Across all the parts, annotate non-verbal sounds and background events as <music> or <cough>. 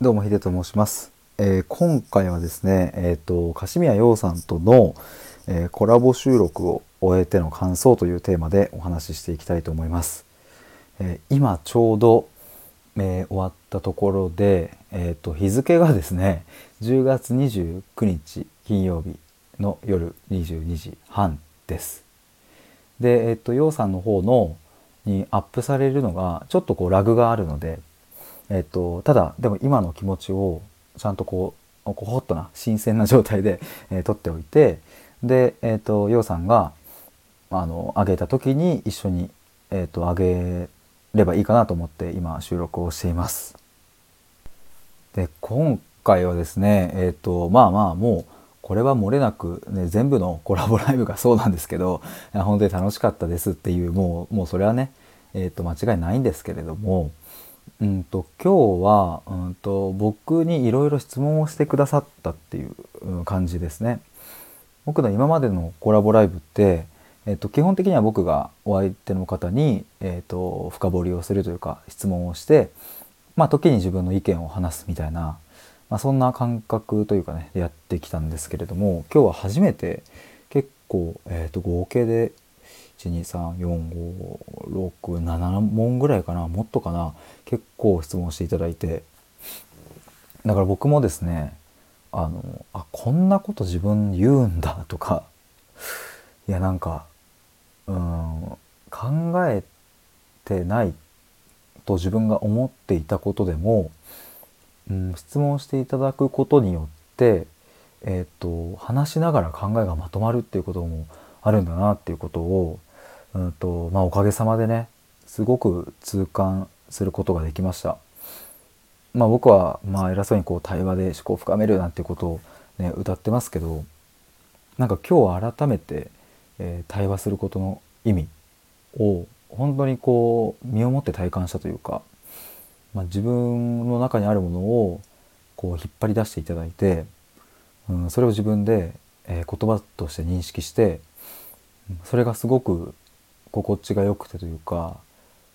どうも、ヒデと申します。えー今回はですね、えっ、と、カシミヤヨウさんとの、えーコラボ収録を終えての感想というテーマでお話ししていきたいと思います。え今ちょうど、え終わったところで、えっ、と、日付がですね、10月29日金曜日の夜22時半です。で、えっ、と、ヨウさんの方のにアップされるのがちょっとこうラグがあるので、えっと、ただでも今の気持ちをちゃんとこうこうホットな新鮮な状態で、えー撮っておいてで、えっとようさんがあの上げた時に一緒に、えっと上げればいいかなと思って今収録をしています。で今回はですねえっ、とまあまあもうこれは漏れなく、ね、全部のコラボライブがそうなんですけど本当に楽しかったですっていうもうもうそれはね、えー、と間違いないんですけれども、うん、と今日は、うん、と僕にいろいろ質問をしてくださったっていう感じですね。僕の今までのコラボライブって、えっと基本的には僕がお相手の方に、えっと深掘りをするというか質問をして、まあ、時に自分の意見を話すみたいな、まあ、そんな感覚というかねやってきたんですけれども今日は初めて結構、えっと合計で1234567問ぐらいかなもっとかな結構質問していただいて。だから僕もですねあのあこんなこと自分言うんだとかいやなんかうん考えてないと自分が思っていたことでも、うん、質問していただくことによって、えっと話しながら考えがまとまるっていうこともあるんだなっていうことを、うんとまあ、おかげさまでねすごく痛感することができました。まあ、僕はまあ偉そうにこう対話で思考を深めるなんてことを、ね、歌ってますけどなんか今日改めて、えー対話することの意味を本当にこう身をもって体感したというか、まあ、自分の中にあるものをこう引っ張り出していただいて、うん、それを自分で、えー言葉として認識してそれがすごく心地が良くてというか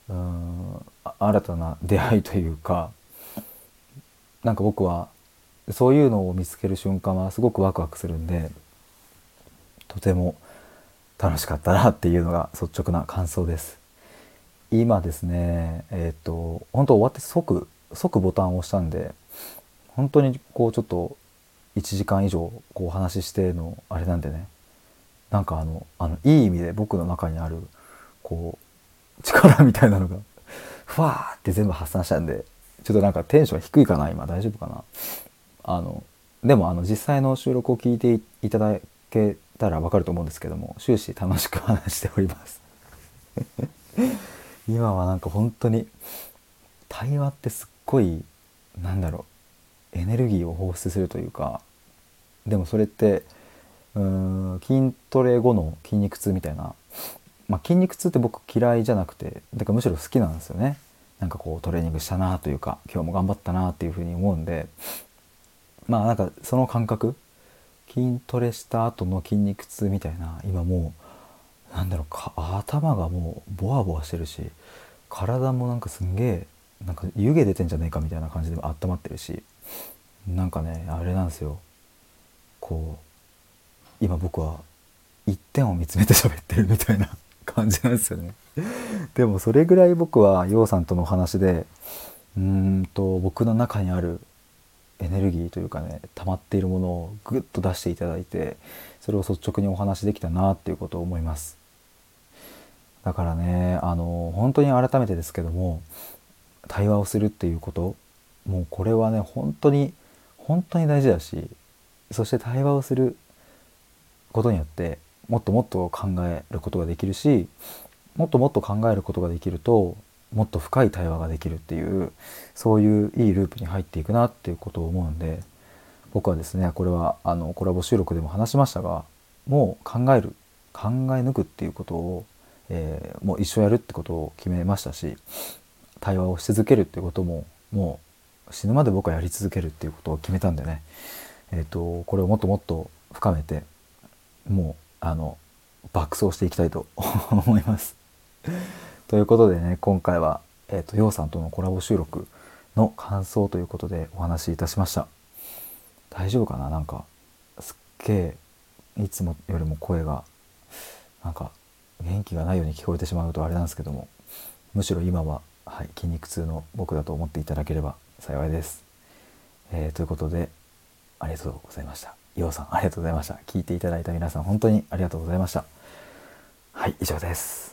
うん新たな出会いというかなんか僕はそういうのを見つける瞬間はすごくワクワクするんでとても楽しかったなっていうのが率直な感想です。今ですねえっ、と本当終わって即即ボタンを押したんで本当にこうちょっと1時間以上こうお話ししてのあれなんでねなんかあのあのいい意味で僕の中にあるこう力みたいなのがふわーって全部発散したんでちょっとなんかテンション低いかな今。大丈夫かな？あのでもあの実際の収録を聞いていただけたらわかると思うんですけども終始楽しく話しております。<laughs> 今はなんか本当に対話ってすっごいなんだろうエネルギーを放出するというかでもそれってうーん筋トレ後の筋肉痛みたいな、まあ、筋肉痛って僕嫌いじゃなくてだからむしろ好きなんですよね。なんかこうトレーニングしたなというか今日も頑張ったなっていうふうに思うんで。まあなんかその感覚筋トレした後の筋肉痛みたいな今もうなんだろうか頭がもうボワボワしてるし体もなんかすんげえなんか湯気出てんじゃねえかみたいな感じで温まってるしなんかねあれなんですよ。こう今僕は一点を見つめて喋ってるみたいな。感じなんですよね。でもそれぐらい僕は陽さんとのお話でうんと僕の中にあるエネルギーというかね溜まっているものをグッと出していただいてそれを率直にお話できたなっていうことを思いますだからねあの本当に改めてですけども対話をするっていうこともうこれはね本当に本当に大事だしそして対話をすることによってもっともっと考えることができるしもっともっと考えることができるともっと深い対話ができるっていうそういういいループに入っていくなっていうことを思うんで僕はですねこれはあのコラボ収録でも話しましたがもう考える考え抜くっていうことを、えーもう一生やるってことを決めましたし対話をし続けるっていうことももう死ぬまで僕はやり続けるっていうことを決めたんでね、えー、とこれをもっともっと深めてもうあの爆走していきたいと <laughs> 思います。ということでね今回は、えー、とようさんとのコラボ収録、の感想ということでお話しいたしました。大丈夫かな？なんかすっげえいつもよりも声がなんか元気がないように聞こえてしまうとあれなんですけどもむしろ今は、はい、筋肉痛の僕だと思っていただければ幸いです、えー、ということでありがとうございました。ようさんありがとうございました。聞いていただいた皆さん本当にありがとうございました。はい以上です。